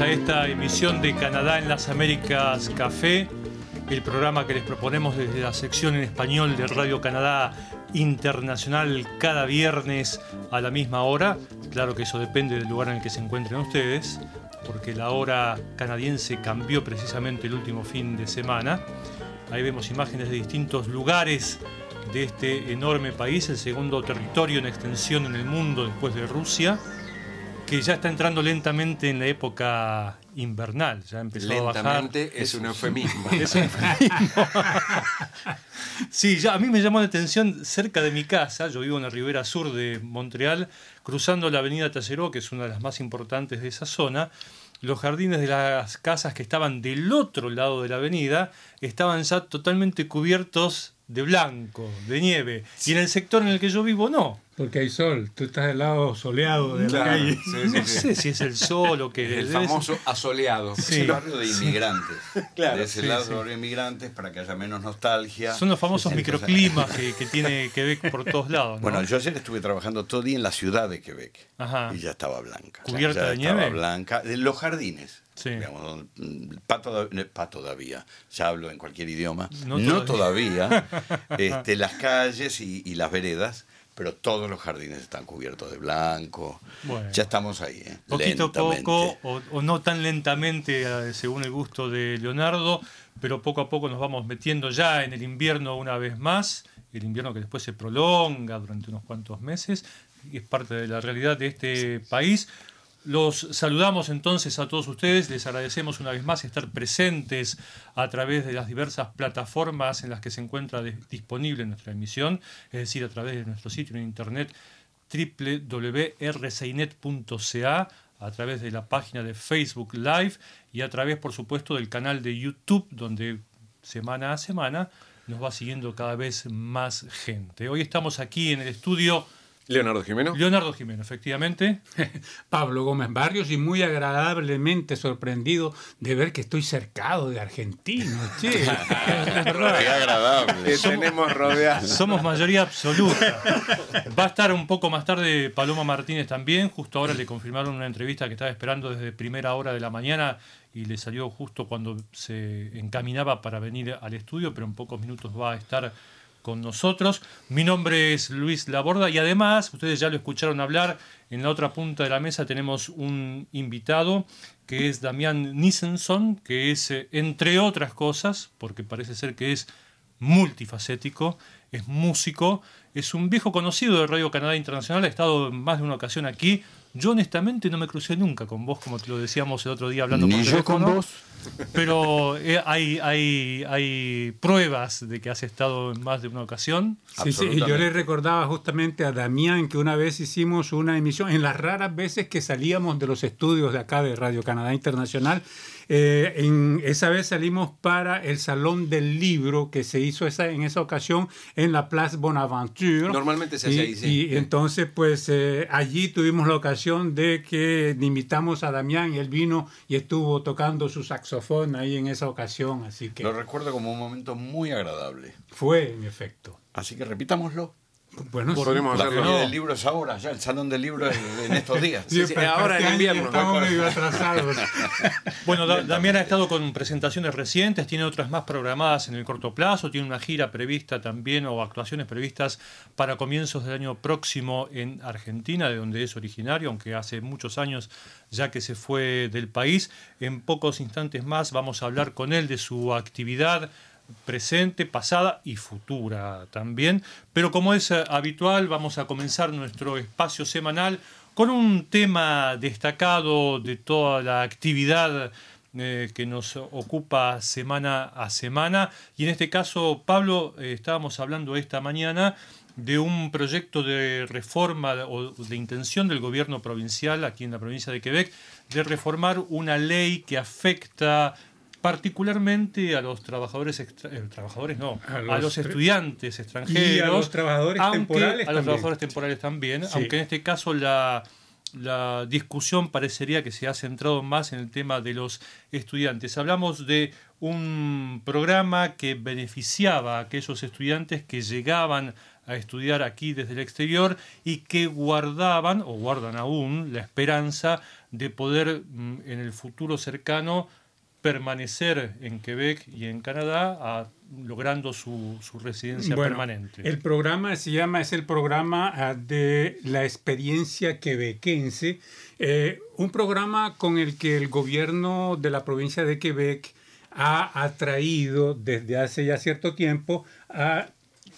a esta emisión de Canadá en las Américas Café, el programa que les proponemos desde la sección en español de Radio Canadá Internacional cada viernes a la misma hora. Claro que eso depende del lugar en el que se encuentren ustedes, porque la hora canadiense cambió precisamente el último fin de semana. Ahí vemos imágenes de distintos lugares de este enorme país, el segundo territorio en extensión en el mundo después de Rusia, que ya está entrando lentamente en la época invernal. Ya empezó a bajar. Lentamente es un eufemismo. Es un eufemismo. sí, ya, a mí me llamó la atención cerca de mi casa, yo vivo en la ribera sur de Montreal, cruzando la avenida Tacheró, que es una de las más importantes de esa zona, los jardines de las casas que estaban del otro lado de la avenida estaban ya totalmente cubiertos de blanco, de nieve. Y en el sector en el que yo vivo no. Porque hay sol, tú estás del lado soleado de Claro, la calle. sí, sí, No sí. sé si es el sol o que... El famoso asoleado. Sí. Es el barrio de inmigrantes. Claro, de ese sí, lado barrio de inmigrantes para que haya menos nostalgia. Son los famosos Sí, microclimas que, que tiene Quebec por todos lados. ¿no? Bueno, yo ayer estuve trabajando todo el día en la ciudad de Quebec Ajá. y ya estaba blanca. ¿Cubierta ya de estaba nieve? blanca. De los jardines. Sí. Digamos, mm, pa, toda- no, pa todavía, ya hablo en cualquier idioma. No No, todavía. todavía. este, las calles y, y las veredas, pero todos los jardines están cubiertos de blanco. Bueno. Ya estamos ahí, ¿eh? Poquito a poco, o, o no tan lentamente eh, según el gusto de Leonardo, pero poco a poco nos vamos metiendo ya en el invierno una vez más, el invierno que después se prolonga durante unos cuantos meses, y es parte de la realidad de este país. Los saludamos entonces a todos ustedes, les agradecemos una vez más estar presentes a través de las diversas plataformas en las que se encuentra disponible nuestra emisión, es decir, a través de nuestro sitio en internet www.rcinet.ca, a través de la página de Facebook Live y a través, por supuesto, del canal de YouTube, donde semana a semana nos va siguiendo cada vez más gente. Hoy estamos aquí en el estudio Leonardo Jimeno. Leonardo Jimeno, efectivamente. Pablo Gómez Barrios y muy agradablemente sorprendido de ver que estoy cercado de argentinos. Che, Qué agradable. Que tenemos rodeados. Somos mayoría absoluta. Va a estar un poco más tarde Paloma Martínez también. Justo ahora le confirmaron una entrevista que estaba esperando desde primera hora de la mañana y le salió justo cuando se encaminaba para venir al estudio, pero en pocos minutos va a estar con nosotros. Mi nombre es Luis Laborda y además, ustedes ya lo escucharon hablar, en la otra punta de la mesa tenemos un invitado que es Damián Nissenson, que es, eh, entre otras cosas, porque parece ser que es multifacético, es músico, es un viejo conocido de Radio Canadá Internacional, ha estado en más de una ocasión aquí. Yo honestamente no me crucé nunca con vos, como te lo decíamos el otro día hablando Ni por yo con vos. Pero eh, hay, hay, hay pruebas de que has estado en más de una ocasión. Sí, sí, y yo le recordaba justamente a Damián que una vez hicimos una emisión, en las raras veces que salíamos de los estudios de acá de Radio Canadá Internacional, eh, en, esa vez salimos para el Salón del Libro que se hizo esa, en esa ocasión en la Place Bonaventure. Normalmente se hace y, ahí, sí. y entonces, pues eh, allí tuvimos la ocasión de que invitamos a Damián y él vino y estuvo tocando su saxofón ahí en esa ocasión, así que Lo recuerdo como un momento muy agradable. fue en efecto. Así que repitámoslo. Bueno, La hacerlo. no. del libro es ahora, ya el salón del libro es en estos días. Sí, sí, pero ahora en este invierno. Estamos medio atrasados. Bueno, Da- Damián ha estado con presentaciones recientes, tiene otras más programadas en el corto plazo, tiene una gira prevista también o actuaciones previstas para comienzos del año próximo en Argentina, de donde es originario, aunque hace muchos años ya que se fue del país. En pocos instantes más vamos a hablar con él de su actividad presente, pasada y futura también. Pero como es eh, habitual, vamos a comenzar nuestro espacio semanal con un tema destacado de toda la actividad eh, que nos ocupa semana a semana. Y en este caso, Pablo, eh, estábamos hablando esta mañana de un proyecto de reforma o de intención del gobierno provincial aquí en la provincia de Quebec de reformar una ley que afecta particularmente a los trabajadores extra- eh, trabajadores no a A los, estudiantes extranjeros Y a los trabajadores aunque- temporales a los también. trabajadores temporales también Sí. aunque en este caso la la discusión parecería que se ha centrado más en el tema de los estudiantes. Hablamos de un programa que beneficiaba a aquellos estudiantes que llegaban a estudiar aquí desde el exterior y que guardaban o guardan aún la esperanza de poder mm, en el futuro cercano permanecer en Quebec y en Canadá logrando su, residencia permanente. El programa se llama, es el programa ah, de la experiencia quebequense, eh, un programa con el que el gobierno de la provincia de Quebec ha atraído desde hace ya cierto tiempo a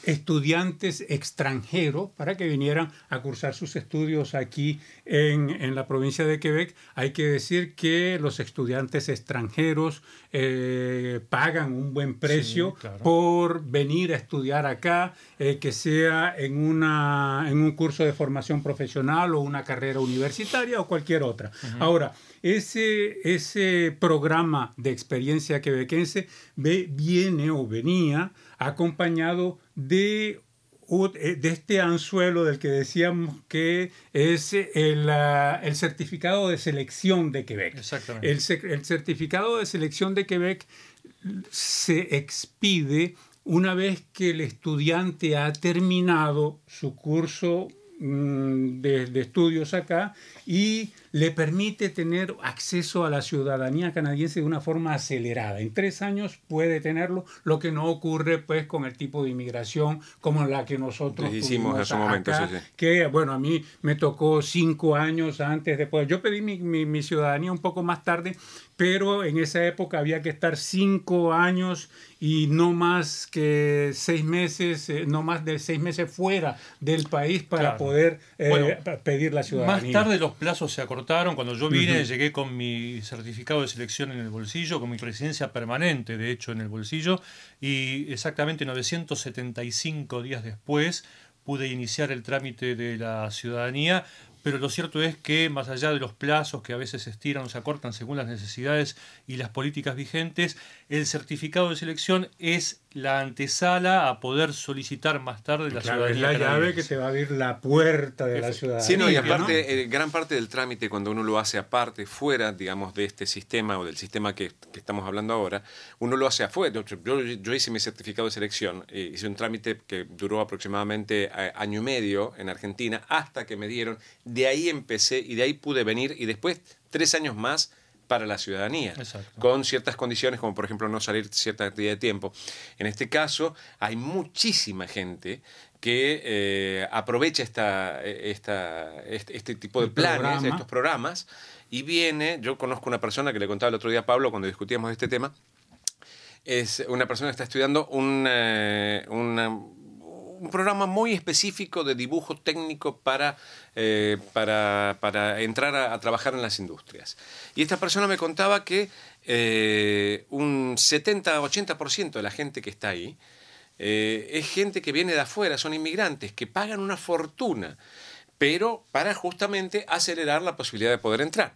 estudiantes extranjeros para que vinieran a cursar sus estudios aquí en, la provincia de Quebec. Hay que decir que los estudiantes extranjeros eh, pagan un buen precio por venir a estudiar acá, eh, que sea en, una, en un curso de formación profesional o una carrera universitaria o cualquier otra. Ahora, ese, ese programa de experiencia quebequense viene o venía acompañado de, eh, de este anzuelo del que decíamos que es el, el certificado de selección de Quebec. Exactamente. El, el certificado de selección de Quebec se expide una vez que el estudiante ha terminado su curso mm, de, de, estudios acá y le permite tener acceso a la ciudadanía canadiense de una forma acelerada. En tres años puede tenerlo, lo que no ocurre pues con el tipo de inmigración como la que nosotros hicimos en su momento. Que bueno, a mí me tocó cinco años antes de poder. Yo pedí mi, mi, ciudadanía un poco más tarde, pero en esa época había que estar cinco años y no más que seis meses, eh, no más de seis meses fuera del país para poder eh, pedir la ciudadanía. Más tarde los plazos se Cuando yo vine, llegué con mi certificado de selección en el bolsillo, con mi residencia permanente, de hecho, en el bolsillo, y exactamente 975 días después pude iniciar el trámite de la ciudadanía pero lo cierto es que más allá de los plazos que a veces se estiran o se acortan según las necesidades y las políticas vigentes, el certificado de selección es la antesala a poder solicitar más tarde la claro, ciudadanía. Es la llave que te va a abrir la puerta de la ciudadanía. Sí, no, y aparte, eh, gran parte del trámite, cuando uno lo hace aparte, fuera, digamos, de este sistema o del sistema que, estamos hablando ahora, uno lo hace afuera. Yo, yo hice mi certificado de selección, eh, hice un trámite que duró aproximadamente eh, año y medio en Argentina, hasta que me dieron, de ahí empecé y de ahí pude venir y después, tres años más, para la ciudadanía, con ciertas condiciones, como por ejemplo no salir cierta cantidad de tiempo. En este caso, hay muchísima gente que eh, aprovecha esta, esta, este, este tipo de planes, estos programas, y viene, yo conozco una persona que le contaba el otro día a Pablo cuando discutíamos este tema, es una persona que está estudiando un, eh, un programa muy específico de dibujo técnico para, eh, para, para, entrar a, trabajar en las industrias. Y esta persona me contaba que eh, un 70-80% de la gente que está ahí eh, es gente que viene de afuera, son inmigrantes, que pagan una fortuna, pero para justamente acelerar la posibilidad de poder entrar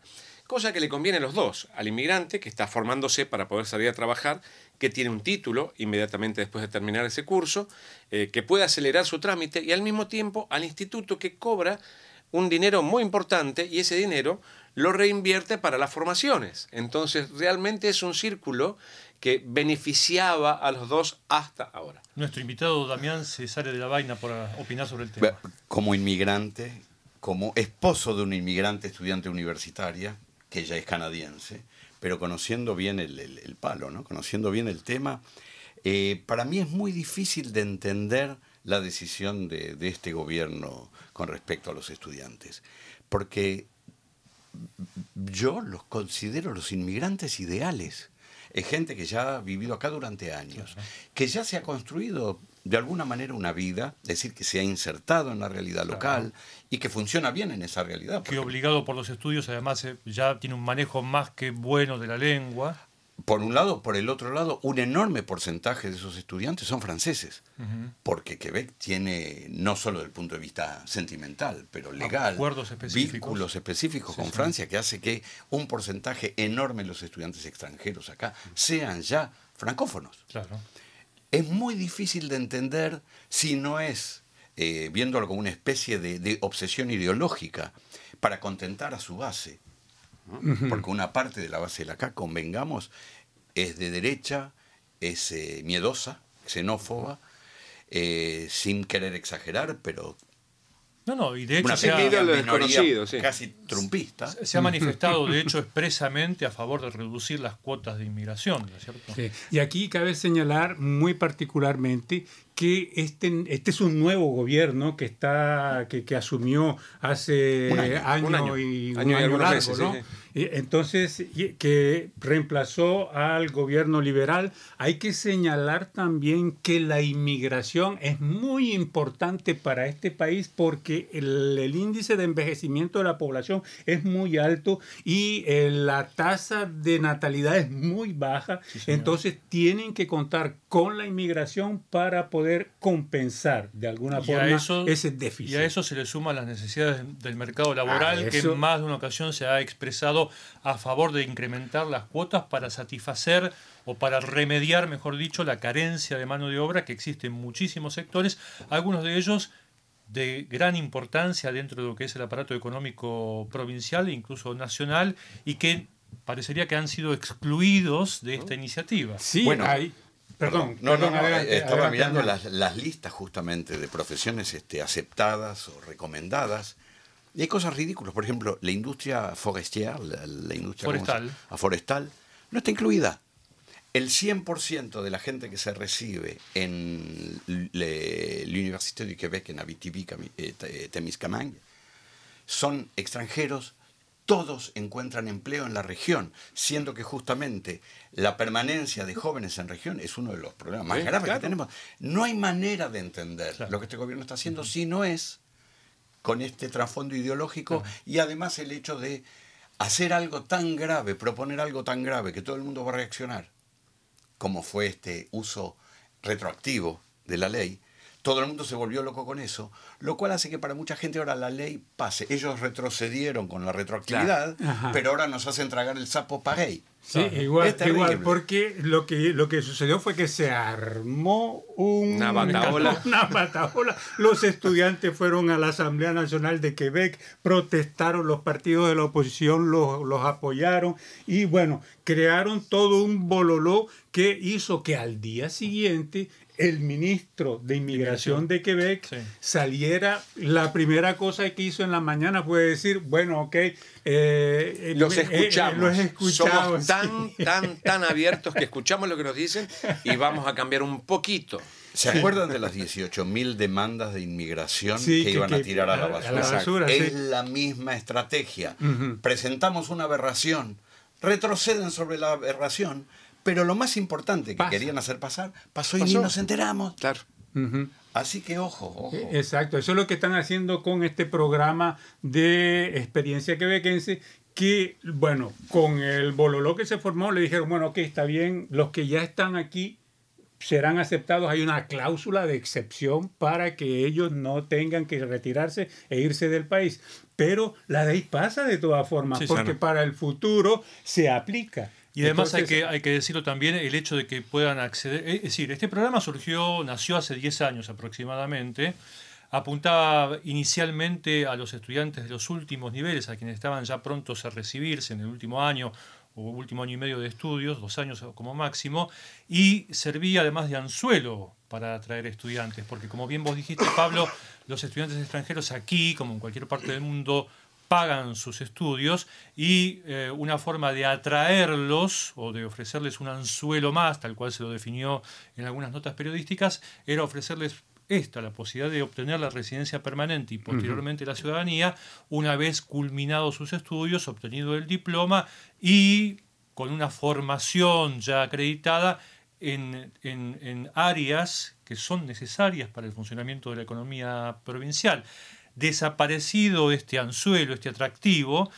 cosa que le conviene a los dos, al inmigrante que está formándose para poder salir a trabajar que tiene un título inmediatamente después de terminar ese curso, eh, que puede acelerar su trámite y al mismo tiempo al instituto que cobra un dinero muy importante y ese dinero lo reinvierte para las formaciones. Entonces realmente es un círculo que beneficiaba a los dos hasta ahora. Nuestro invitado Damián se sale de la vaina por opinar sobre el tema. Como inmigrante, como esposo de una inmigrante estudiante universitaria, que ella es canadiense, pero conociendo bien el, palo, ¿no? conociendo bien el tema, eh, para mí es muy difícil de entender la decisión de, este gobierno con respecto a los estudiantes, porque yo los considero los inmigrantes ideales. Es gente que ya ha vivido acá durante años, que ya se ha construido de alguna manera una vida, es decir, que se ha insertado en la realidad local y que funciona bien en esa realidad. Que obligado por los estudios, además, eh, ya tiene un manejo más que bueno de la lengua. Por un lado, por el otro lado, un enorme porcentaje de esos estudiantes son franceses, porque Quebec tiene, no solo desde el punto de vista sentimental, pero legal, vínculos específicos con Francia, que hace que un porcentaje enorme de los estudiantes extranjeros acá sean ya francófonos. Claro es muy difícil de entender si no es, eh, viéndolo como una especie de, obsesión ideológica, para contentar a su base. Porque una parte de la base de la CAC, convengamos, es de derecha, es eh, miedosa, xenófoba, eh, sin querer exagerar, pero no, no, y de hecho se ha, casi trumpista. Se ha manifestado, de hecho, expresamente a favor de reducir las cuotas de inmigración, ¿no es cierto? Sí. Y aquí cabe señalar muy particularmente que este, este es un nuevo gobierno que está que, que asumió hace un año, y un año, largo, ¿no? Entonces, que reemplazó al gobierno liberal. Hay que señalar también que la inmigración es muy importante para este país porque el, índice de envejecimiento de la población es muy alto y eh, la tasa de natalidad es muy baja. Entonces, tienen que contar con la inmigración para poder compensar de alguna forma ese déficit. Y a eso se le suman las necesidades del mercado laboral, que en más de una ocasión se ha expresado a favor de incrementar las cuotas para satisfacer o para remediar, mejor dicho, la carencia de mano de obra que existe en muchísimos sectores, algunos de ellos de gran importancia dentro de lo que es el aparato económico provincial e incluso nacional y que parecería que han sido excluidos de esta iniciativa. Sí, bueno, hay, Perdón, no, no, estaba mirando las, las, listas justamente de profesiones este, aceptadas o recomendadas. Y hay cosas ridículas. Por ejemplo, la industria forestier, la, industria forestal. forestal, no está incluida. El 100% de la gente que se recibe en la Universidad de Quebec, en Abitibi-Temiscamingue, eh, son extranjeros todos encuentran empleo en la región, siendo que justamente la permanencia de jóvenes en región es uno de los problemas más graves que tenemos. No hay manera de entender lo que este gobierno está haciendo si no es con este trasfondo ideológico y además el hecho de hacer algo tan grave, proponer algo tan grave que todo el mundo va a reaccionar, como fue este uso retroactivo de la ley, todo el mundo se volvió loco con eso, lo cual hace que para mucha gente ahora la ley pase. Ellos retrocedieron con la retroactividad, pero ahora nos hacen tragar el sapo paguey. Sí, igual, igual, porque lo que, lo que sucedió fue que se armó una bataola. Una bataola. Los estudiantes fueron a la Asamblea Nacional de Quebec, protestaron, los partidos de la oposición los, los apoyaron y bueno, crearon todo un bololó que hizo que al día siguiente el ministro de Inmigración de Quebec saliera, la primera cosa que hizo en la mañana fue decir, bueno, ok, eh, los eh, eh, escuchamos. Somos tan, tan, tan abiertos que escuchamos lo que nos dicen y vamos a cambiar un poquito. ¿Se acuerdan de las 18.000 demandas de inmigración que, iban a tirar a la basura? es la misma estrategia. Presentamos una aberración, retroceden sobre la aberración pero lo más importante que querían hacer pasar, pasó, y ni nos enteramos. Claro. Así que ojo, ojo. E, exacto, eso es lo que están haciendo con este programa de experiencia quebequense que, bueno, con el bololó que se formó, le dijeron, bueno, ok, está bien, los que ya están aquí serán aceptados. Hay una cláusula de excepción para que ellos no tengan que retirarse e irse del país. Pero la ley pasa de todas formas, porque para el futuro se aplica. Y además hay, que, hay que decirlo también, el hecho de que puedan acceder, es decir, este programa surgió, nació hace 10 años aproximadamente, apuntaba inicialmente a los estudiantes de los últimos niveles, a quienes estaban ya prontos a recibirse en el último año o último año y medio de estudios, dos años como máximo, y servía además de anzuelo para atraer estudiantes, porque como bien vos dijiste, Pablo, los estudiantes extranjeros aquí, como en cualquier parte del mundo, pagan sus estudios y eh, una forma de atraerlos o de ofrecerles un anzuelo más, tal cual se lo definió en algunas notas periodísticas, era ofrecerles esta, la posibilidad de obtener la residencia permanente y posteriormente la ciudadanía, una vez culminados sus estudios, obtenido el diploma y con una formación ya acreditada en, en áreas que son necesarias para el funcionamiento de la economía provincial desaparecido este anzuelo, este atractivo,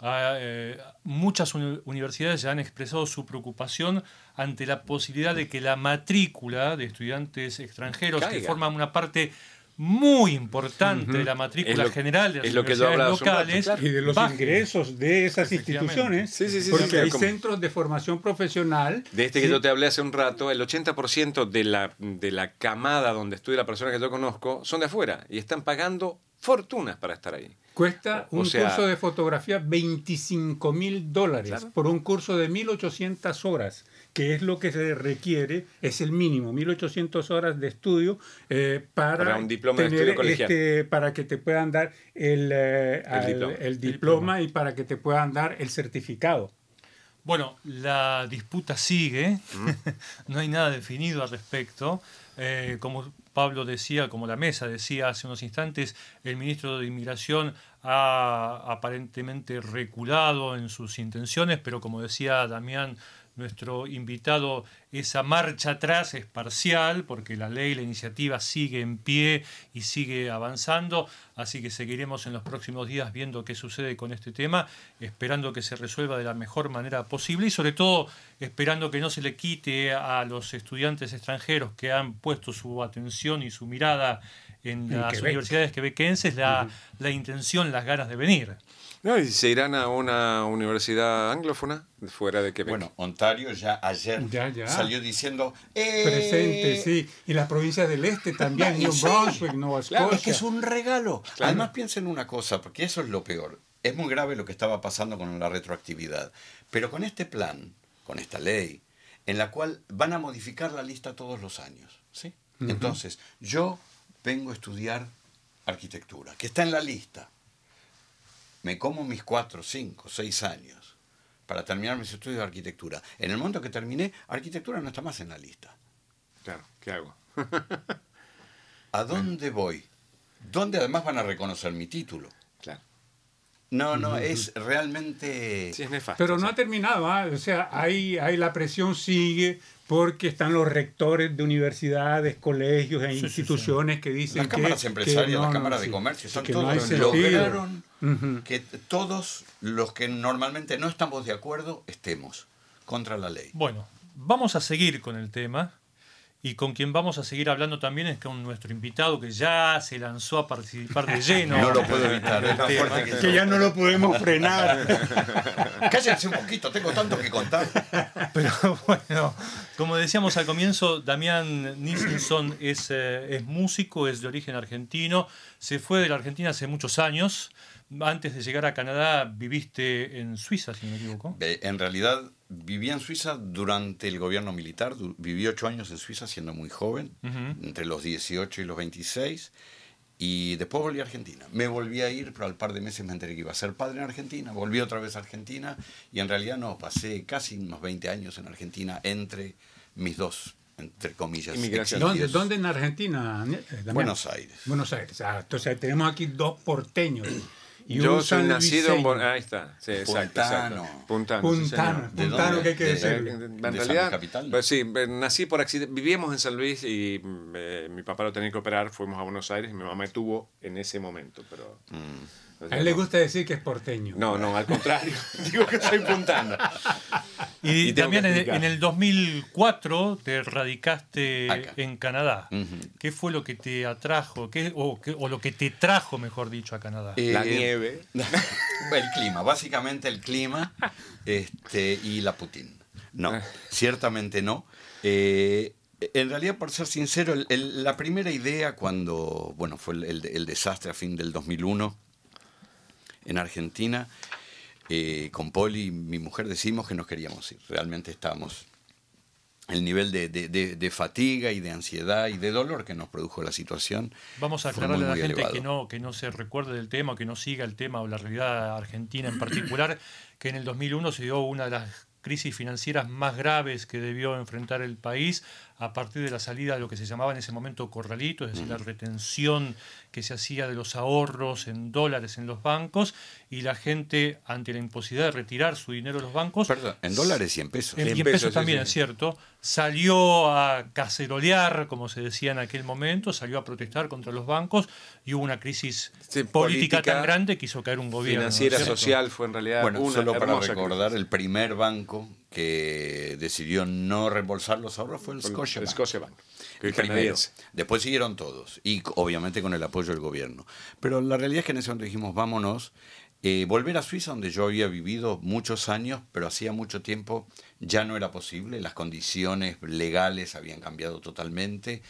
ah, eh, muchas universidades ya han expresado su preocupación ante la posibilidad de que la matrícula de estudiantes extranjeros, que forman una parte muy importante de la matrícula general de las universidades locales y de los ingresos de esas instituciones, porque hay centros de formación profesional. De este que yo te hablé hace un rato, el 80% de la, de la camada donde estudia la persona que yo conozco son de afuera y están pagando fortunas para estar ahí. Cuesta O un sea- curso de fotografía 25 mil dólares Claro. por un curso de 1800 horas, que es lo que se requiere, es el mínimo, 1800 horas de estudio eh, para, Para un diploma de tener estudio colegial. este- para que te puedan dar el, eh, al- diploma. el diploma y para que te puedan dar el certificado. Bueno, la disputa sigue, no hay nada definido al respecto. Eh, como Pablo decía, como la mesa decía hace unos instantes, el ministro de Inmigración ha aparentemente reculado en sus intenciones, pero como decía Damián, nuestro invitado, esa marcha atrás es parcial, porque la ley, la iniciativa sigue en pie y sigue avanzando, así que seguiremos en los próximos días viendo qué sucede con este tema, esperando que se resuelva de la mejor manera posible y sobre todo esperando que no se le quite a los estudiantes extranjeros que han puesto su atención y su mirada en En las Quebec. universidades quebequenses la, la intención, las ganas de venir. No, y se irán a una universidad anglófona fuera de Quebec. Bueno, Ontario ya ayer Ya, ya. salió diciendo... eh, Presente, sí. Y las provincias del este también, No, New sí. Brunswick, Nueva Claro, Escocia. es que es un regalo. Claro. Además piensen una cosa, porque eso es lo peor. Es muy grave lo que estaba pasando con la retroactividad. Pero con este plan, con esta ley, en la cual van a modificar la lista todos los años. ¿sí? Entonces, yo vengo a estudiar arquitectura, que está en la lista. Me como mis cuatro, cinco, seis años para terminar mis estudios de arquitectura. En el momento que terminé, arquitectura no está más en la lista. Claro, ¿qué hago? ¿A dónde voy? ¿Dónde además van a reconocer mi título? Claro. No, no, es realmente... Sí, es nefasto. Pero no ha terminado, ¿ah? o sea, ahí, ahí la presión sigue porque están los rectores de universidades, colegios e sí, instituciones que dicen Las que... cámaras que empresarias, no, las no, cámaras de sí, comercio, están que todos hay sentido. Ujú. que todos los que normalmente no estamos de acuerdo estemos contra la ley. Bueno, vamos a seguir con el tema y con quien vamos a seguir hablando también es con nuestro invitado que ya se lanzó a participar de lleno. No lo puedo evitar, es tema. fuerte que Que ya no lo podemos frenar. Cállense un poquito, tengo tanto que contar. Pero bueno, como decíamos al comienzo, Damián Nielsen es, eh, es músico, es de origen argentino, se fue de la Argentina hace muchos años. Antes de llegar a Canadá viviste en Suiza, si no me equivoco. Eh, En realidad viví en Suiza durante el gobierno militar, viví ocho años en Suiza siendo muy joven, entre los 18 y los 26, y después volví a Argentina. Me volví a ir, pero al par de meses me enteré que iba a ser padre en Argentina, volví otra vez a Argentina, y en realidad no, pasé casi unos 20 años en Argentina entre mis dos, entre comillas. ¿Dónde, en Argentina? eh, Damián? Buenos Aires. Buenos Aires. Ah, entonces tenemos aquí dos porteños. Y Yo soy nacido en... Ahí está, sí, exacto, Puntano. exacto. Puntano. Puntano, señor. ¿De Puntano, que hay que De- decirlo. En ¿De San realidad, Capital? pues sí, eh, nací por accidente. Vivíamos en San Luis y mm, eh, mi papá lo tenía que operar. Fuimos a Buenos Aires y mi mamá me tuvo en ese momento. Pero, Mm. A él le no. gusta decir que es porteño. No, no, al contrario. Digo que soy puntano. Y, también en, el 2004 te radicaste Acá. en Canadá. ¿Qué fue lo que te atrajo? ¿Qué, o, qué- o lo que te trajo, mejor dicho, a Canadá? La Eh, nieve. el clima, básicamente el clima este, y la Putin. No, Ah. ciertamente no. Eh, en realidad, por ser sincero, el- el- la primera idea cuando, bueno, fue el, el- el desastre a fin del 2001 en Argentina, eh, con Poli, mi mujer, decimos que nos queríamos ir. Realmente estábamos el nivel de, de- de- de fatiga y de ansiedad y de dolor que nos produjo la situación. Vamos a aclararle a muy, la muy gente elevado. que no, que no se recuerde del tema, que no siga el tema o la realidad argentina en particular, que en el 2001 se dio una de las crisis financieras más graves que debió enfrentar el país a partir de la salida de lo que se llamaba en ese momento corralito, es decir, la retención que se hacía de los ahorros en dólares en los bancos y la gente ante la imposibilidad de retirar su dinero de los bancos Perdón, en dólares y en pesos. en, y en pesos, también, sí. es cierto. Salió a cacerolear, como se decía en aquel momento, salió a protestar contra los bancos y hubo una crisis Sí, política, política, tan grande que hizo caer un gobierno. ¿no es Financiera, social, fue en realidad Bueno, una solo para recordar, crisis. el primer banco que decidió no reembolsar los ahorros fue el Scotiabank. Scotiabank, El primero. Después siguieron todos, y obviamente con el apoyo del gobierno. Pero la realidad es que en ese momento dijimos, vámonos, eh, volver a Suiza, donde yo había vivido muchos años, pero hacía mucho tiempo ya no era posible, las condiciones legales habían cambiado totalmente,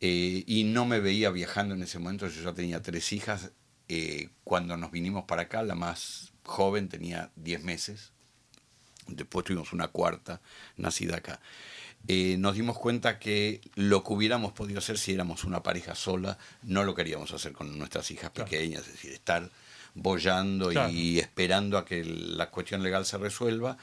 eh, y no me veía viajando en ese momento, yo ya tenía tres hijas, eh, cuando nos vinimos para acá, la más joven tenía 10 meses, después tuvimos una cuarta nacida acá. Eh, nos dimos cuenta que lo que hubiéramos podido hacer si éramos una pareja sola, no lo queríamos hacer con nuestras hijas pequeñas, es decir, estar bollando y esperando a que la cuestión legal se resuelva.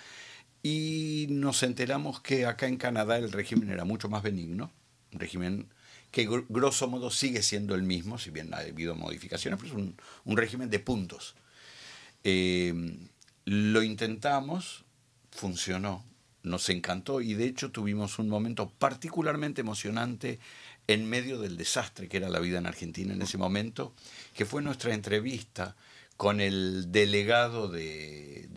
Y nos enteramos que acá en Canadá el régimen era mucho más benigno, un régimen que grosso modo sigue siendo el mismo, si bien ha habido modificaciones, pero es un, régimen de puntos. Eh, lo intentamos, funcionó, nos encantó y de hecho tuvimos un momento particularmente emocionante en medio del desastre que era la vida en Argentina en ese momento, que fue nuestra entrevista con el delegado del,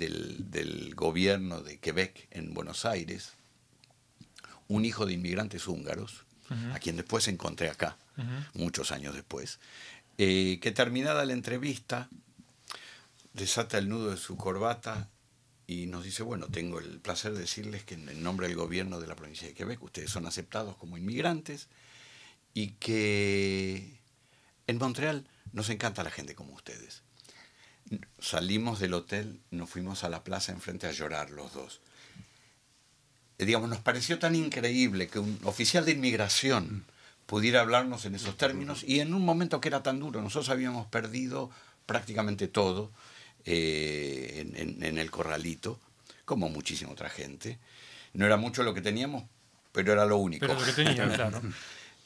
gobierno de Quebec en Buenos Aires, un hijo de inmigrantes húngaros, a quien después encontré acá, muchos años después, eh, que terminada la entrevista, desata el nudo de su corbata y nos dice, bueno, tengo el placer de decirles que en nombre del gobierno de la provincia de Quebec ustedes son aceptados como inmigrantes y que en Montreal nos encanta la gente como ustedes. Salimos del hotel, nos fuimos a la plaza enfrente a llorar los dos. Eh, digamos, nos pareció tan increíble que un oficial de inmigración pudiera hablarnos en esos términos y en un momento que era tan duro, nosotros habíamos perdido prácticamente todo eh, en, el corralito, como muchísima otra gente. No era mucho lo que teníamos, pero era lo único. Pero lo que teníamos, claro.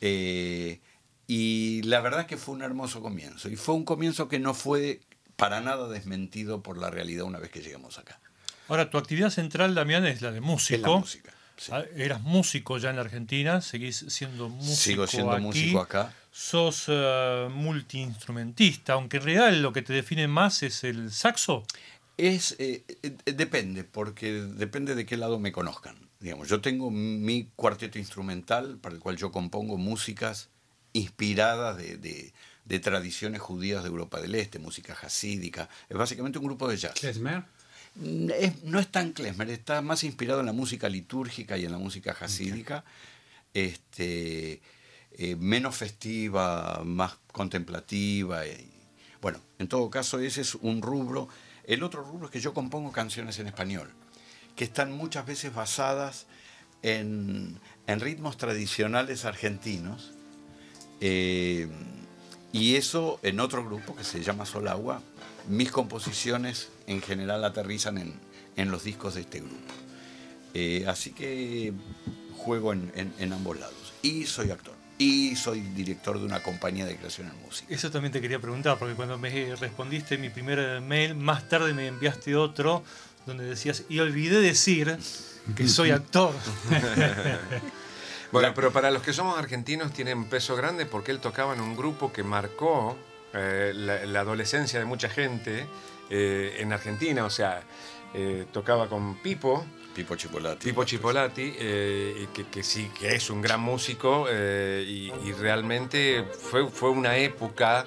Eh, y la verdad es que fue un hermoso comienzo. Y fue un comienzo que no fue para nada desmentido por la realidad una vez que llegamos acá. Ahora, tu actividad central, Damián, es la de músico. la música. Ah, eras músico ya en la Argentina, seguís siendo músico. Sigo siendo músico acá. Sos uh, multiinstrumentista, aunque en realidad lo que te define más es el saxo. Es, eh, eh, depende, porque depende de qué lado me conozcan. Digamos, yo tengo mi cuarteto instrumental para el cual yo compongo músicas inspiradas de, de, de tradiciones judías de Europa del Este, música hasídica. Es básicamente un grupo de jazz. ¿Klezmer? No es tan klezmer, está más inspirado en la música litúrgica y en la música hasídica, este, eh, menos festiva, más contemplativa. bueno, en todo caso ese es un rubro. El otro rubro es que yo compongo canciones en español, que están muchas veces basadas en, ritmos tradicionales argentinos. Eh, y eso en otro grupo que se llama Solagua, mis composiciones en general aterrizan en, los discos de este grupo. Eh, así que juego en, ambos lados. Y soy actor. Y soy director de una compañía de creación en música. Eso también te quería preguntar, porque cuando me respondiste mi primer mail, más tarde me enviaste otro donde decías, y olvidé decir que soy actor. bueno, pero para los que somos argentinos tienen peso grande porque él tocaba en un grupo que marcó eh, la, adolescencia de mucha gente eh, en Argentina, o sea, eh, tocaba con Pipo. Pipo Chipolati. Pipo Chipolati, que, sí, que es un gran músico y, realmente fue, fue una época,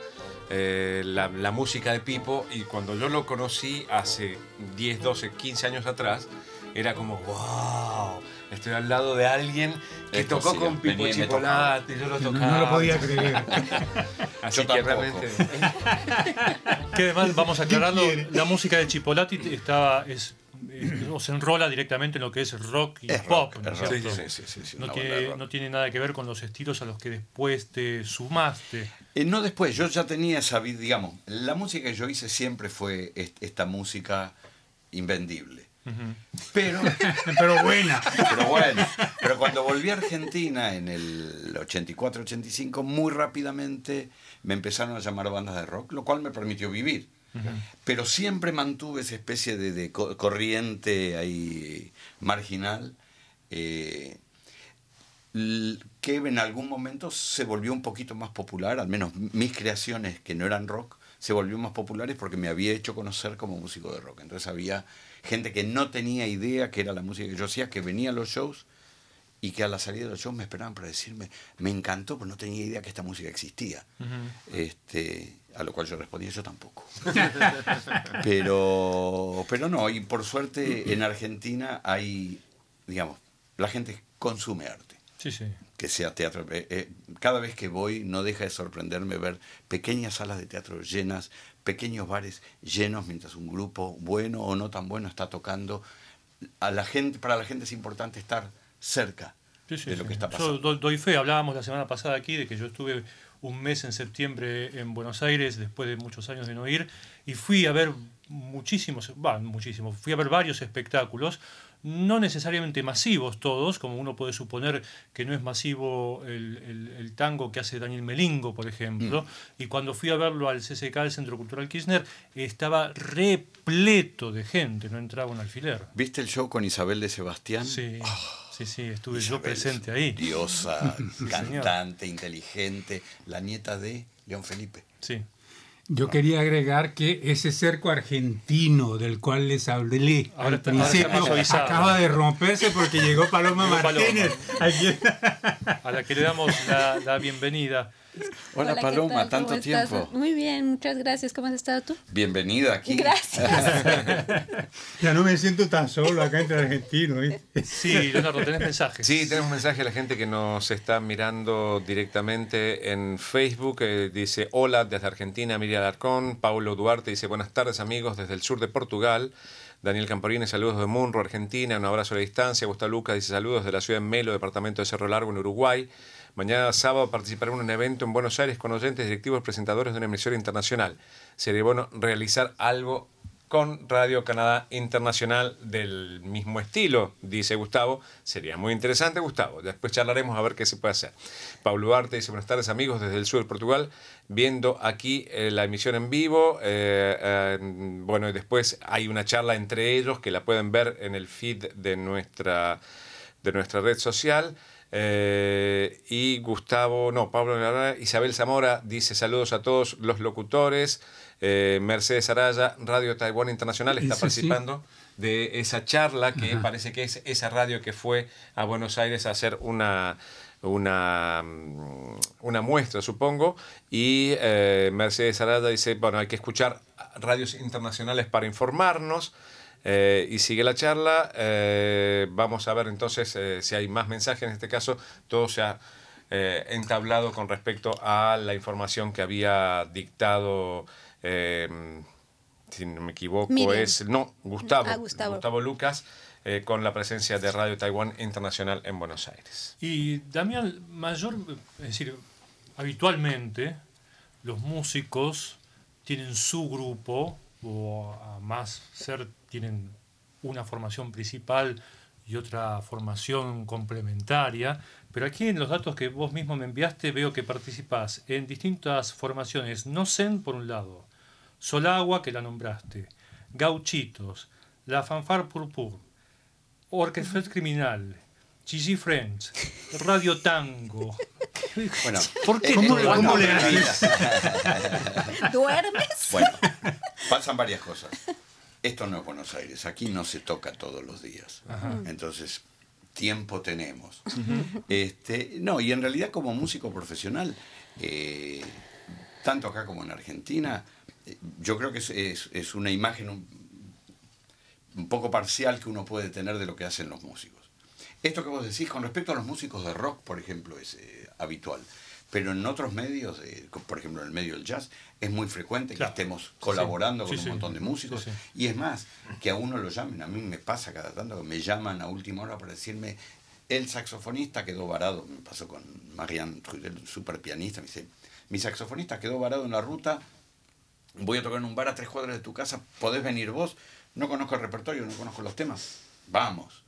la, la, música de Pipo, y cuando yo lo conocí hace 10, 12, 15 años atrás, era como, wow Estoy al lado de alguien que tocó con Pipo Chipolate, yo lo tocaba. No, lo podía creer. Así que realmente. que además, vamos aclarando, la música de Chipolati estaba. Es, o se enrola directamente en lo que es rock y pop. ¿no, tiene, nada que ver con los estilos a los que después te sumaste. Eh, no después, yo ya tenía esa vida, digamos, la música que yo hice siempre fue esta música invendible. Pero, pero buena. Pero bueno. Pero cuando volví a Argentina en el 84-85, muy rápidamente me empezaron a llamar bandas de rock, lo cual me permitió vivir. Pero siempre mantuve esa especie de, corriente ahí marginal. Eh, que en algún momento se volvió un poquito más popular, al menos mis creaciones que no eran rock, se volvió más populares porque me había hecho conocer como músico de rock. Entonces había gente que no tenía idea que era la música que yo hacía, que venía a los shows y que a la salida de los shows me esperaban para decirme, me encantó, pero no tenía idea que esta música existía. este, a lo cual yo respondía, yo tampoco. pero, pero no, y por suerte en Argentina hay, digamos, la gente consume arte. Sí, sí. que sea teatro. Eh, eh, cada vez que voy no deja de sorprenderme ver pequeñas salas de teatro llenas, pequeños bares llenos mientras un grupo bueno o no tan bueno está tocando. A la gente, para la gente es importante estar cerca de lo que está pasando. Yo doy fe, hablábamos la semana pasada aquí de que yo estuve un mes en septiembre en Buenos Aires después de muchos años de no ir y fui a ver muchísimos, va, muchísimos, fui a ver varios espectáculos no necesariamente masivos todos, como uno puede suponer que no es masivo el, tango que hace Daniel Melingo, por ejemplo, mm. y cuando fui a verlo al CCK, el Centro Cultural Kirchner, estaba repleto de gente, no entraba un alfiler. ¿Viste el show con Isabel de Sebastián? Sí. Ah, sí, sí, estuve yo presente ahí. Diosa, cantante, inteligente, la nieta de León Felipe. Sí. Yo quería agregar que ese cerco argentino del cual les hablé al principio acaba de romperse porque llegó Paloma Martínez. A la que le damos la bienvenida. Hola, Paloma, tanto tiempo. Muy bien, muchas gracias. ¿Cómo has estado tú? Bienvenida aquí. Gracias. ya no me siento tan solo acá entre argentinos. Sí, Leonardo, tenés mensajes. Sí, tenemos un mensaje a la gente que nos está mirando directamente en Facebook. Eh, dice, hola desde Argentina, Miriam Alarcón. Paulo Duarte dice, buenas tardes amigos desde el sur de Portugal. Daniel Camporini, saludos de Munro, Argentina, un abrazo a la distancia. Gustavo Lucas dice saludos de la ciudad de Melo, departamento de Cerro Largo, en Uruguay. Mañana sábado participaré en un evento en Buenos Aires con oyentes, directivos, presentadores de una emisora internacional. Sería bueno realizar algo con Radio Canadá Internacional del mismo estilo, dice Gustavo. Sería muy interesante, Gustavo. Después charlaremos a ver qué se puede hacer. Pablo Duarte dice, buenas tardes amigos desde el sur de Portugal, viendo aquí eh, la emisión en vivo. Eh, bueno, y después hay una charla entre ellos que la pueden ver en el feed de nuestra, de nuestra red social. Eh, y Gustavo, no, Pablo Isabel Zamora dice saludos a todos los locutores. Eh, Mercedes Araya, Radio Taiwán Internacional, está participando de esa charla que parece que es esa radio que fue a Buenos Aires a hacer una, una, mm, una muestra, supongo. Y eh, Mercedes Araya dice, bueno, hay que escuchar radios internacionales para informarnos. Eh, y sigue la charla. Eh, vamos a ver entonces eh, si hay más mensajes. En este caso, todo se ha entablado con respecto a la información que había dictado. si no me equivoco, es. No, Gustavo. Ah, Gustavo. Gustavo. Lucas. con la presencia de Radio Taiwán Internacional en Buenos Aires. Y Damián, mayor, es decir, habitualmente los músicos tienen su grupo, o a más ser tienen una formación principal y otra formación complementaria, pero aquí en los datos que vos mismo me enviaste veo que participás en distintas formaciones, no Zen por un lado, Solagua que la nombraste, Gauchitos, La Fanfar Purpur, Orquestra Criminal, Gigi Friends, Radio Tango. Bueno, ¿por qué? ¿Cómo, le haces? ¿Duermes? Bueno, pasan varias cosas. Esto no es Buenos Aires, aquí no se toca todos los días. Entonces, tiempo tenemos. este, no, y en realidad como músico profesional, eh, tanto acá como en Argentina, eh, yo creo que es, una imagen un, poco parcial que uno puede tener de lo que hacen los músicos. Esto que vos decís con respecto a los músicos de rock, por ejemplo, es eh, habitual. Pero en otros medios, eh, por ejemplo en el medio del jazz, es muy frecuente que estemos colaborando con un montón de músicos. Y es más, que a uno lo llamen, a mí me pasa cada tanto que me llaman a última hora para decirme, el saxofonista quedó varado, me pasó con Marianne Trudel, super pianista, me dice, mi saxofonista quedó varado en la ruta, voy a tocar en un bar a tres cuadras de tu casa, ¿podés venir vos? No conozco el repertorio, no conozco los temas. Vamos.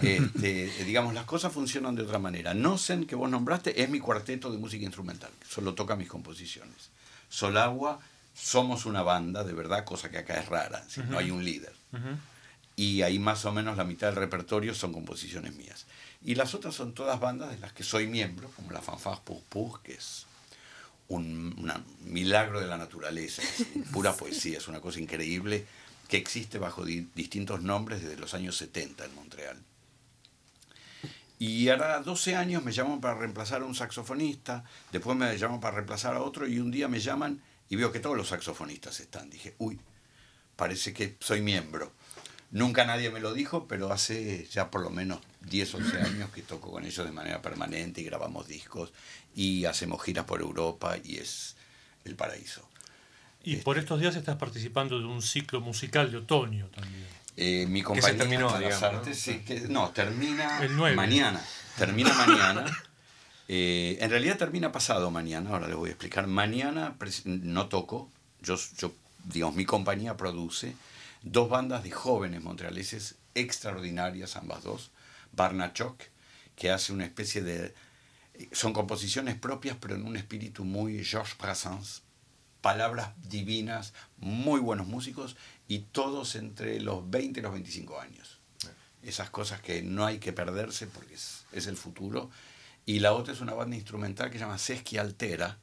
Este, eh, digamos, las cosas funcionan de otra manera. Nosen, que vos nombraste, es mi cuarteto de música instrumental, solo toca mis composiciones. Solagua, somos una banda, de verdad, cosa que acá es rara, no hay un líder. Y ahí más o menos la mitad del repertorio son composiciones mías. Y las otras son todas bandas de las que soy miembro, como la Fanfare Pour Pour, que es un milagro de la naturaleza, pura poesía, es una cosa increíble que existe bajo distintos nombres desde los años 70 en Montreal. Y ahora 12 años me llaman para reemplazar a un saxofonista, después me llaman para reemplazar a otro y un día me llaman y veo que todos los saxofonistas están. Dije, uy, parece que soy miembro. Nunca nadie me lo dijo, pero hace ya por lo menos 10, 11 años que toco con ellos de manera permanente y grabamos discos y hacemos giras por Europa y es el paraíso. Y por estos días estás participando de un ciclo musical de otoño también. Eh, mi compañía terminó, digamos, ¿no? Artes, sí, que- no, termina mañana. Termina mañana. Eh, en realidad termina pasado mañana, ahora les voy a explicar. Mañana no toco, yo, yo, digamos, mi compañía produce dos bandas de jóvenes montrealeses extraordinarias, ambas dos. Barnachok, que hace una especie de... Son composiciones propias, pero en un espíritu muy Georges Brassens. Palabras divinas, muy buenos músicos y todos entre los 20 y los 25 años. Esas cosas que no hay que perderse porque es, es el futuro. Y la otra es una banda instrumental que se llama Sesqui Altera,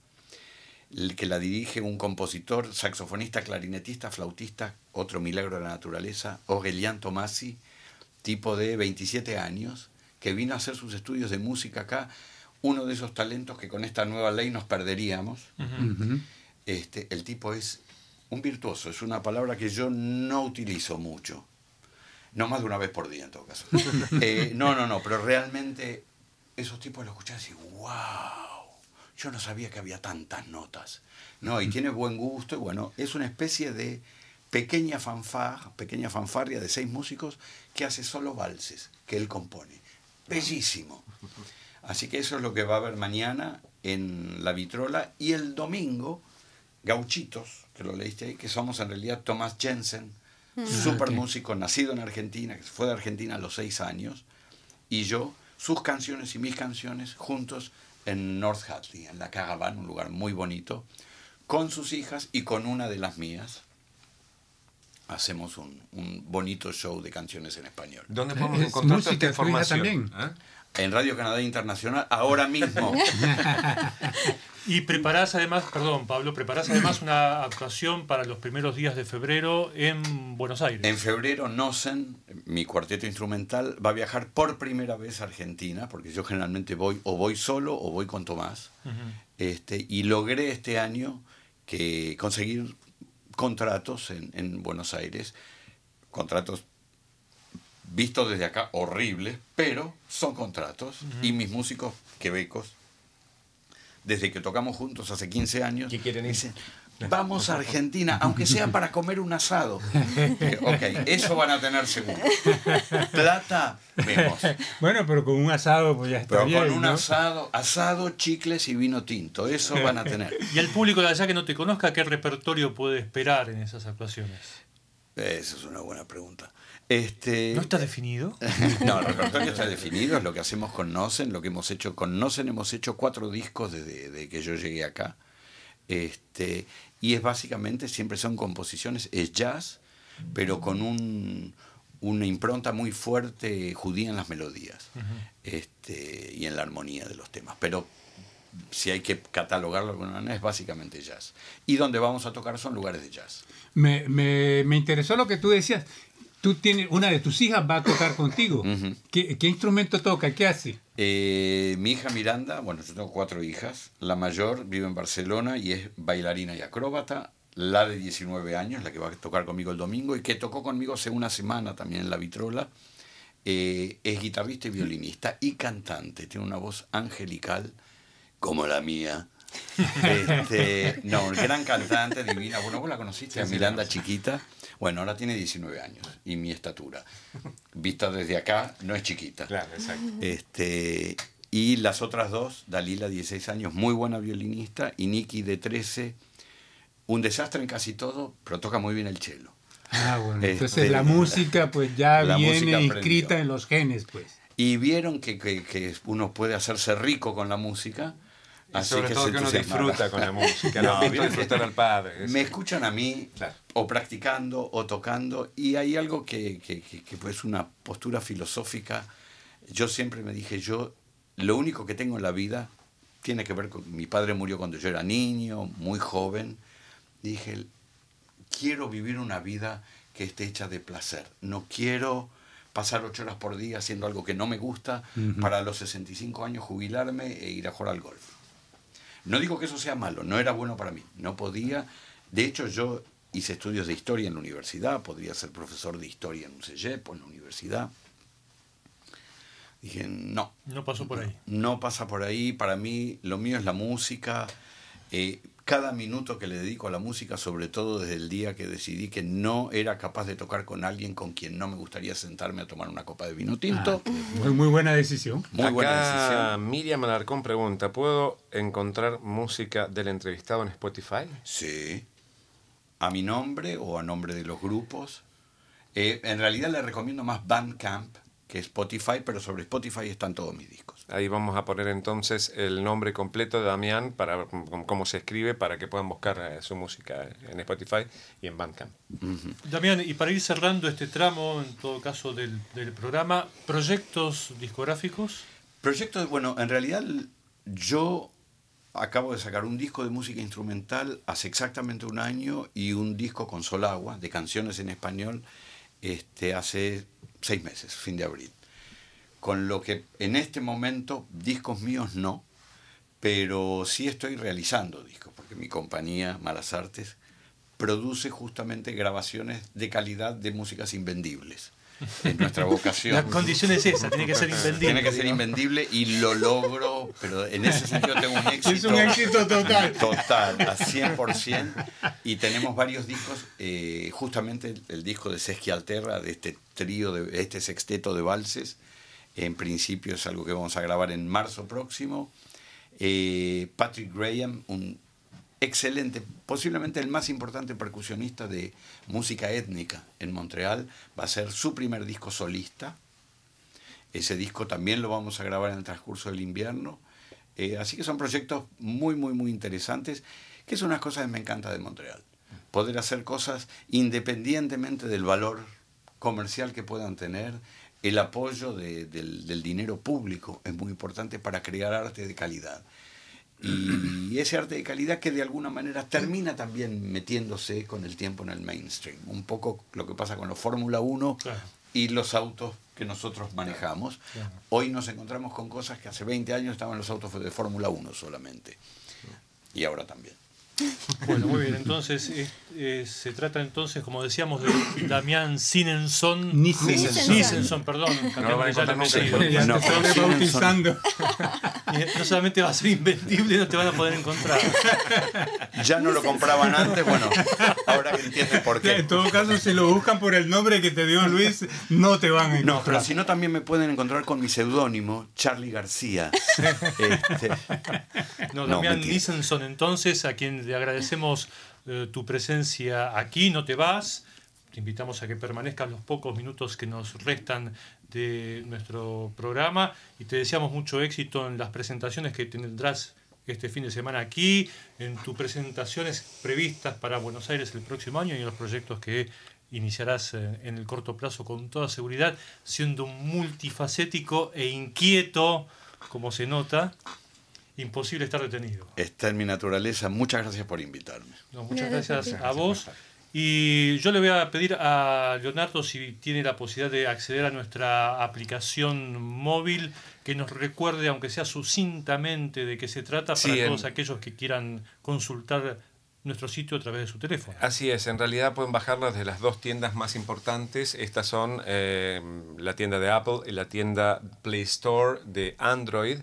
que la dirige un compositor, saxofonista, clarinetista, flautista, otro milagro de la naturaleza, Aurelian Tomasi, tipo de 27 años, que vino a hacer sus estudios de música acá, uno de esos talentos que con esta nueva ley nos perderíamos. Este, el tipo es un virtuoso, es una palabra que yo no utilizo mucho. No más de una vez por día, en todo caso. Eh, no, no, no, pero realmente esos tipos los escuchás y wow, yo no sabía que había tantas notas. No, y tiene buen gusto y bueno, es una especie de pequeña fanfar, pequeña fanfarria de seis músicos que hace solo valses, que él compone. Bellísimo. Así que eso es lo que va a haber mañana en La Vitrola y el domingo Gauchitos, que lo leíste ahí, que somos en realidad Thomas Jensen, super músico, nacido en Argentina, que se fue de Argentina a los seis años, y yo, sus canciones y mis canciones juntos en North Hatley, en la Caravana, un lugar muy bonito, con sus hijas y con una de las mías. Hacemos un, un bonito show de canciones en español. ¿Dónde podemos encontrar esta información? también. ¿Eh? En Radio Canadá Internacional, ahora mismo. Y preparás además, perdón Pablo, preparás además una actuación para los primeros días de febrero en Buenos Aires. En febrero, Nosen, mi cuarteto instrumental, va a viajar por primera vez a Argentina, porque yo generalmente voy o voy solo o voy con Tomás. Este, y logré este año que conseguir contratos en, en Buenos Aires, contratos vistos desde acá horribles, pero son contratos, y mis músicos quebecos, desde que tocamos juntos hace 15 años, ¿Qué quieren ir? dicen, vamos a Argentina, aunque sea para comer un asado. ok, eso van a tener seguro. Plata, vemos. Bueno, pero con un asado pues ya está Pero bien, con un ¿no? asado, asado, chicles y vino tinto, eso van a tener. Y al público de allá que no te conozca, ¿qué repertorio puede esperar en esas actuaciones? Esa es una buena pregunta. Este, ¿No está definido? no, el repertorio está definido, es lo que hacemos con Nosen, lo que hemos hecho con Nosen, hemos hecho cuatro discos desde, desde que yo llegué acá. Este, y es básicamente, siempre son composiciones, es jazz, pero con un, una impronta muy fuerte judía en las melodías este, y en la armonía de los temas. Pero si hay que catalogarlo de alguna manera, es básicamente jazz. Y donde vamos a tocar son lugares de jazz. Me, me, me interesó lo que tú decías. Tú tienes, una de tus hijas va a tocar contigo. Ujú. ¿Qué, qué instrumento toca? ¿Qué hace? Eh, mi hija Miranda, bueno, yo tengo cuatro hijas. La mayor vive en Barcelona y es bailarina y acróbata. La de 19 años, la que va a tocar conmigo el domingo y que tocó conmigo hace una semana también en La Vitrola, eh, es guitarrista y violinista y cantante. Tiene una voz angelical como la mía. Este, no, gran cantante, divina. Bueno, vos la conociste, a Miranda chiquita. Bueno, ahora tiene 19 años y mi estatura. Vista desde acá, no es chiquita. Claro, exacto. Este, y las otras dos, Dalila, 16 años, muy buena violinista, y Nikki, de 13, un desastre en casi todo, pero toca muy bien el cello. Ah, bueno. Este, Entonces la música pues ya viene inscrita en los genes, pues. Y vieron que, que- que uno puede hacerse rico con la música. Y así sobre todo se que uno disfruta con la música, No, no, disfrutar que al padre. eso. Me escuchan a mí, Claro. o practicando, o tocando, y hay algo que, que, que, que, pues una postura filosófica. Yo siempre me dije, yo, lo único que tengo en la vida tiene que ver con, mi padre murió cuando yo era niño, muy joven, dije, quiero vivir una vida que esté hecha de placer, no quiero pasar ocho horas por día haciendo algo que no me gusta para los 65 años jubilarme e ir a jugar al golf. No digo que eso sea malo, no era bueno para mí, no podía. De hecho, yo hice estudios de historia en la universidad, podría ser profesor de historia en un CEGEP o en la universidad. Dije, no. No pasó por ahí. No pasa por ahí. Para mí, lo mío es la música. Eh, cada minuto que le dedico a la música, sobre todo desde el día que decidí que no era capaz de tocar con alguien con quien no me gustaría sentarme a tomar una copa de vino tinto. Ah, muy, muy buena decisión. Muy Acá buena decisión. Miriam Alarcón pregunta, ¿puedo encontrar música del entrevistado en Spotify? Sí. A mi nombre o a nombre de los grupos. Eh, en realidad le recomiendo más Bandcamp que Spotify, pero sobre Spotify están todos mis discos. Ahí vamos a poner entonces el nombre completo de Damián para cómo- cómo se escribe para que puedan buscar eh, su música en Spotify y en Bandcamp. Damián, y para ir cerrando este tramo, en todo caso del, del programa, proyectos discográficos. Proyectos, bueno, en realidad yo acabo de sacar un disco de música instrumental hace exactamente un año y un disco con Solagua de canciones en español este, hace seis meses, fin de abril. Con lo que en este momento discos míos no, pero sí estoy realizando discos, porque mi compañía Malas Artes produce justamente grabaciones de calidad de músicas invendibles. Es nuestra vocación. La condición es esa, tiene que ser invendible. Tiene que ser invendible y lo logro, pero en ese sentido tengo un éxito. Es un éxito total. Total, a 100%. Y tenemos varios discos, eh, justamente el, el disco de Sesqui Alterra, de este trío, de este sexteto de valses. En principio es algo que vamos a grabar en marzo próximo. Eh, Patrick Graham, un excelente, posiblemente el más importante percusionista de música étnica en Montreal, va a ser su primer disco solista. Ese disco también lo vamos a grabar en el transcurso del invierno. Eh, así que son proyectos muy, muy, muy interesantes, que son unas cosas que me encanta de Montreal. Poder hacer cosas independientemente del valor comercial que puedan tener, el apoyo de- del, del dinero público es muy importante para crear arte de calidad. Y ese arte de calidad que de alguna manera termina también metiéndose con el tiempo en el mainstream. Un poco lo que pasa con los Fórmula 1 Claro. y los autos que nosotros manejamos. Claro. Hoy nos encontramos con cosas que hace 20 años estaban los autos de Fórmula 1 solamente. Y ahora también. Bueno, muy bien, entonces eh, eh, se trata entonces, como decíamos, de Damián Sinenson. Nielsen. Nielsen, perdón. No lo van a cambié ya el encontrar nunca. apellido. Ya No, te bautizando. No solamente va a ser invendible, no te van a poder encontrar. Ya no lo compraban antes, bueno, ahora que entienden por qué. En todo caso, si lo buscan por el nombre que te dio Luis, no te van a encontrar. No, pero si no también me pueden encontrar con mi seudónimo, Charlie García. Este, No, No, Damián. Nisenson, entonces, a quien le agradecemos eh, tu presencia aquí, no te vas. Te invitamos a que permanezcas los pocos minutos que nos restan de nuestro programa y te deseamos mucho éxito en las presentaciones que tendrás este fin de semana aquí, en tus presentaciones previstas para Buenos Aires el próximo año y en los proyectos que iniciarás eh, en el corto plazo con toda seguridad, siendo un multifacético e inquieto, como se nota, imposible estar detenido. está en mi naturaleza. Muchas gracias por invitarme. No, muchas Gracias a gracias ti. a vos. Y yo le voy a pedir a Leonardo si tiene la posibilidad de acceder a nuestra aplicación móvil, que nos recuerde, aunque sea sucintamente, de qué se trata para Sí, en- todos aquellos que quieran consultar nuestro sitio a través de su teléfono. Así es, en realidad pueden bajarlas de las dos tiendas más importantes. Estas son eh, la tienda de Apple y la tienda Play Store de Android.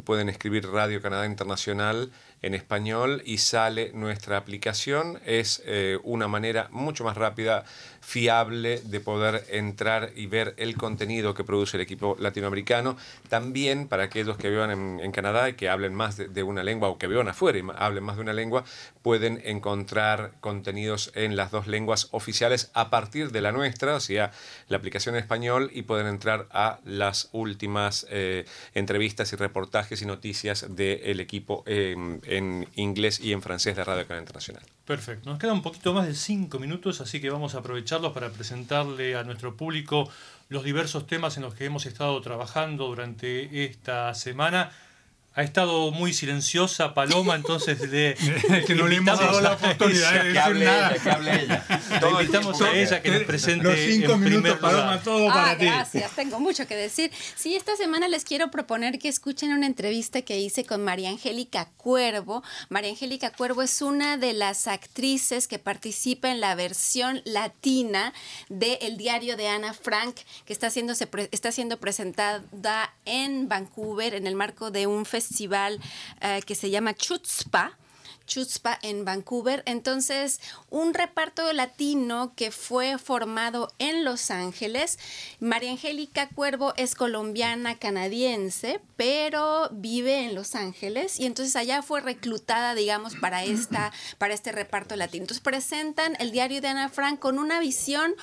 Y pueden escribir Radio Canadá Internacional en español y sale nuestra aplicación. Es eh, una manera mucho más rápida, fiable de poder entrar y ver el contenido que produce el equipo latinoamericano. También para aquellos que vivan en, Canadá y que hablen más de, una lengua o que vivan afuera y hablen más de una lengua, pueden encontrar contenidos en las dos lenguas oficiales a partir de la nuestra, o sea, la aplicación en español y pueden entrar a las últimas eh, entrevistas y reportajes y noticias del equipo eh, en inglés y en francés de Radio Canadá Internacional. Perfecto. Nos queda un poquito más de cinco minutos, así que vamos a aprovecharlos para presentarle a nuestro público los diversos temas en los que hemos estado trabajando durante esta semana. Ha estado muy silenciosa Paloma, entonces le que no le hemos dado la oportunidad de Que decir hable nada. ella, que hable ella. Le invitamos a ella que nos presente Los cinco en minutos, primer Paloma, todo para Ah, ti. gracias, tengo mucho que decir. Sí, esta semana les quiero proponer que escuchen una entrevista que hice con María Angélica Cuervo. María Angélica Cuervo es una de las actrices que participa en la versión latina de El diario de Ana Frank, que está, haciéndose pre- está siendo presentada en Vancouver en el marco de un festival eh, que se llama Chutzpah. Chutzpah en Vancouver. Entonces, un reparto latino que fue formado en Los Ángeles. María Angélica Cuervo es colombiana canadiense, pero vive en Los Ángeles y entonces allá fue reclutada, digamos, para esta para este reparto latino. Entonces presentan el diario de Ana Frank con una visión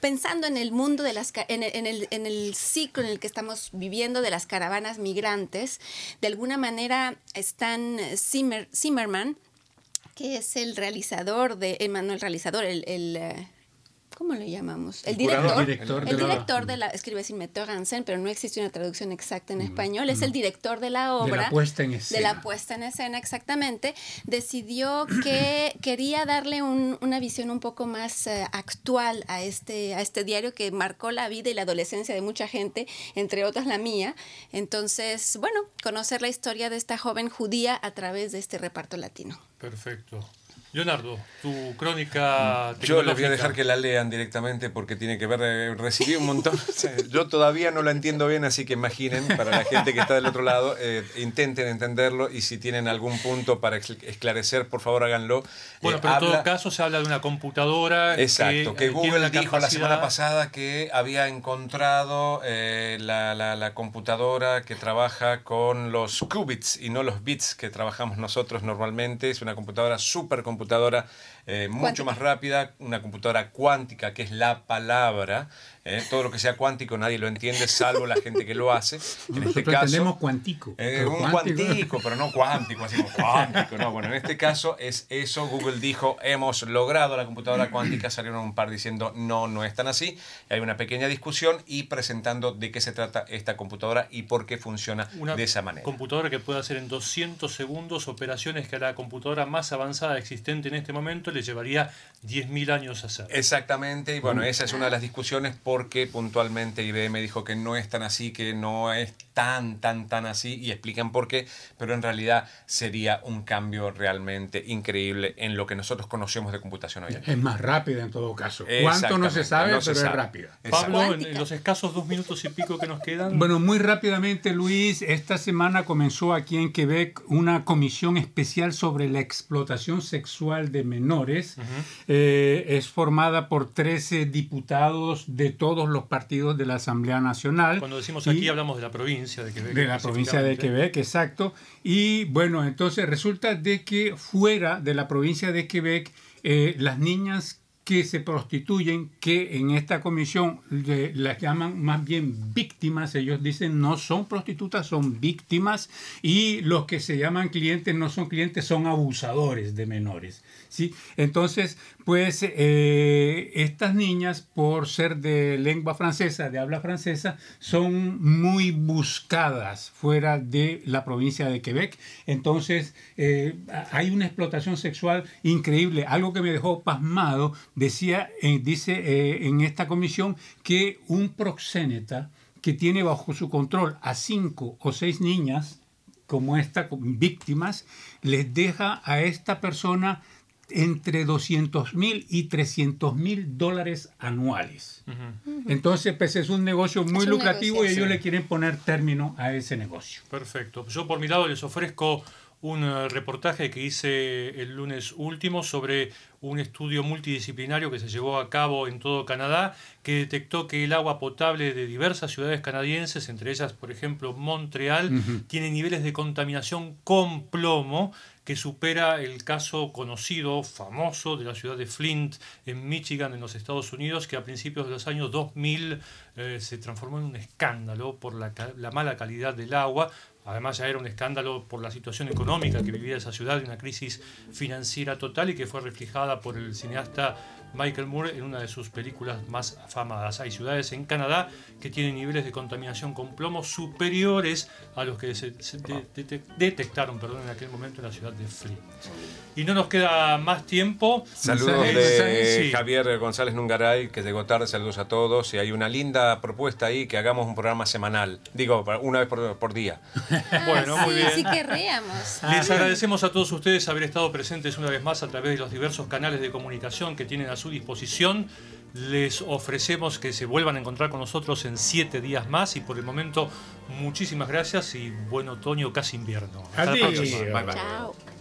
pensando en el mundo de las en el, en el- en el ciclo en el que estamos viviendo de las caravanas migrantes, de alguna manera Zimmer- Zimmerman, que es el realizador de, eh, no el realizador, el, el, eh, ¿cómo le llamamos? El, director. Director de el la- director de la, escribe sin Metteur en scène, pero no existe una traducción exacta en español. Es el director de la De obra. la puesta en De escena. la puesta en escena, exactamente. Decidió que quería darle un- una visión un poco más eh, actual a este, a este diario que marcó la vida y la adolescencia de mucha gente, entre otras la mía. Entonces, bueno, conocer la historia de esta joven judía a través de este reparto latino. Perfecto. Leonardo, tu crónica Yo les voy a dejar que la lean directamente porque tiene que ver, eh, recibí un montón. Yo todavía no la entiendo bien, así que imaginen, para la gente que está del otro lado, eh, intenten entenderlo y si tienen algún punto para esclarecer, por favor háganlo. Bueno, Eh, pero en todo caso se habla de una computadora Exacto, que, Google la dijo la semana pasada que había encontrado eh, la, la- la computadora que trabaja con los qubits y no los bits que trabajamos nosotros normalmente. Es una computadora, supercomputadora, eh, mucho más rápida, una computadora cuántica, que es la palabra. eh, todo lo que sea cuántico nadie lo entiende, salvo la gente que lo hace. En este caso, tenemos cuantico. eh, un cuantico, pero no cuántico, así como cuántico. No, bueno, en este caso es eso. Google dijo, hemos logrado la computadora cuántica. Salieron un par diciendo, no, no es tan así. Hay una pequeña discusión y presentando de qué se trata esta computadora y por qué funciona Una de esa manera. computadora que puede hacer en 200 segundos operaciones que la computadora más avanzada existente en este momento le llevaría 10.000 años hacer. Exactamente, y bueno, esa es una de las discusiones porque puntualmente IBM dijo que no es tan así, que no es tan, tan, tan así, y explican por qué, pero en realidad sería un cambio realmente increíble en lo que nosotros conocemos de computación hoy en día. Es más rápida en todo caso. ¿Cuánto no se sabe, no se pero sabe. es rápida? Pablo, en los escasos dos minutos y pico que nos quedan. Bueno, muy rápidamente, Luis, esta semana comenzó aquí en Quebec una comisión especial sobre la explotación sexual de menores. Eh, es formada por 13 diputados de todos los partidos de la Asamblea Nacional. Cuando decimos Y- aquí hablamos de la provincia de Quebec. de la provincia de. Quebec, exacto. Y bueno, entonces resulta de que fuera de la provincia de Quebec, eh, las niñas que se prostituyen, que en esta comisión las llaman más bien víctimas, ellos dicen no son prostitutas, son víctimas, y los que se llaman clientes no son clientes, son abusadores de menores. ¿sí? Entonces, pues eh, estas niñas, por ser de lengua francesa, de habla francesa, son muy buscadas fuera de la provincia de Quebec. Entonces, eh, hay una explotación sexual increíble. Algo que me dejó pasmado, decía, eh, dice eh, en esta comisión que un proxéneta que tiene bajo su control a cinco o seis niñas, como esta, víctimas, les deja a esta persona entre 200 mil y 300 mil dólares anuales. Entonces, pues es un negocio muy lucrativo negocio, y ellos sí. le quieren poner término a ese negocio. Perfecto. Yo por mi lado les ofrezco un eh, reportaje que hice el lunes último sobre un estudio multidisciplinario que se llevó a cabo en todo Canadá, que detectó que el agua potable de diversas ciudades canadienses, entre ellas, por ejemplo, Montreal, tiene niveles de contaminación con plomo que supera el caso conocido, famoso, de la ciudad de Flint, en Michigan, en los Estados Unidos, que a principios de los años 2000 eh, se transformó en un escándalo por la, la mala calidad del agua. Además ya era un escándalo por la situación económica que vivía esa ciudad, una crisis financiera total y que fue reflejada por el cineasta Michael Moore en una de sus películas más afamadas. Hay ciudades en Canadá que tienen niveles de contaminación con plomo superiores a los que se, se de- de- detectaron perdón, en aquel momento en la ciudad de Flint. Y no nos queda más tiempo. Saludos Sí, de sí. Javier González Nungaray, que llegó tarde, saludos a todos. Y hay una linda propuesta ahí que hagamos un programa semanal. Digo, una vez por, por día. Bueno, Ah, muy sí, bien. sí querríamos. Les agradecemos a todos ustedes haber estado presentes una vez más a través de los diversos canales de comunicación que tienen a su disposición. Les ofrecemos que se vuelvan a encontrar con nosotros en siete días más y por el momento muchísimas gracias y buen otoño, casi invierno. Hasta la próxima. Bye, bye. Chao.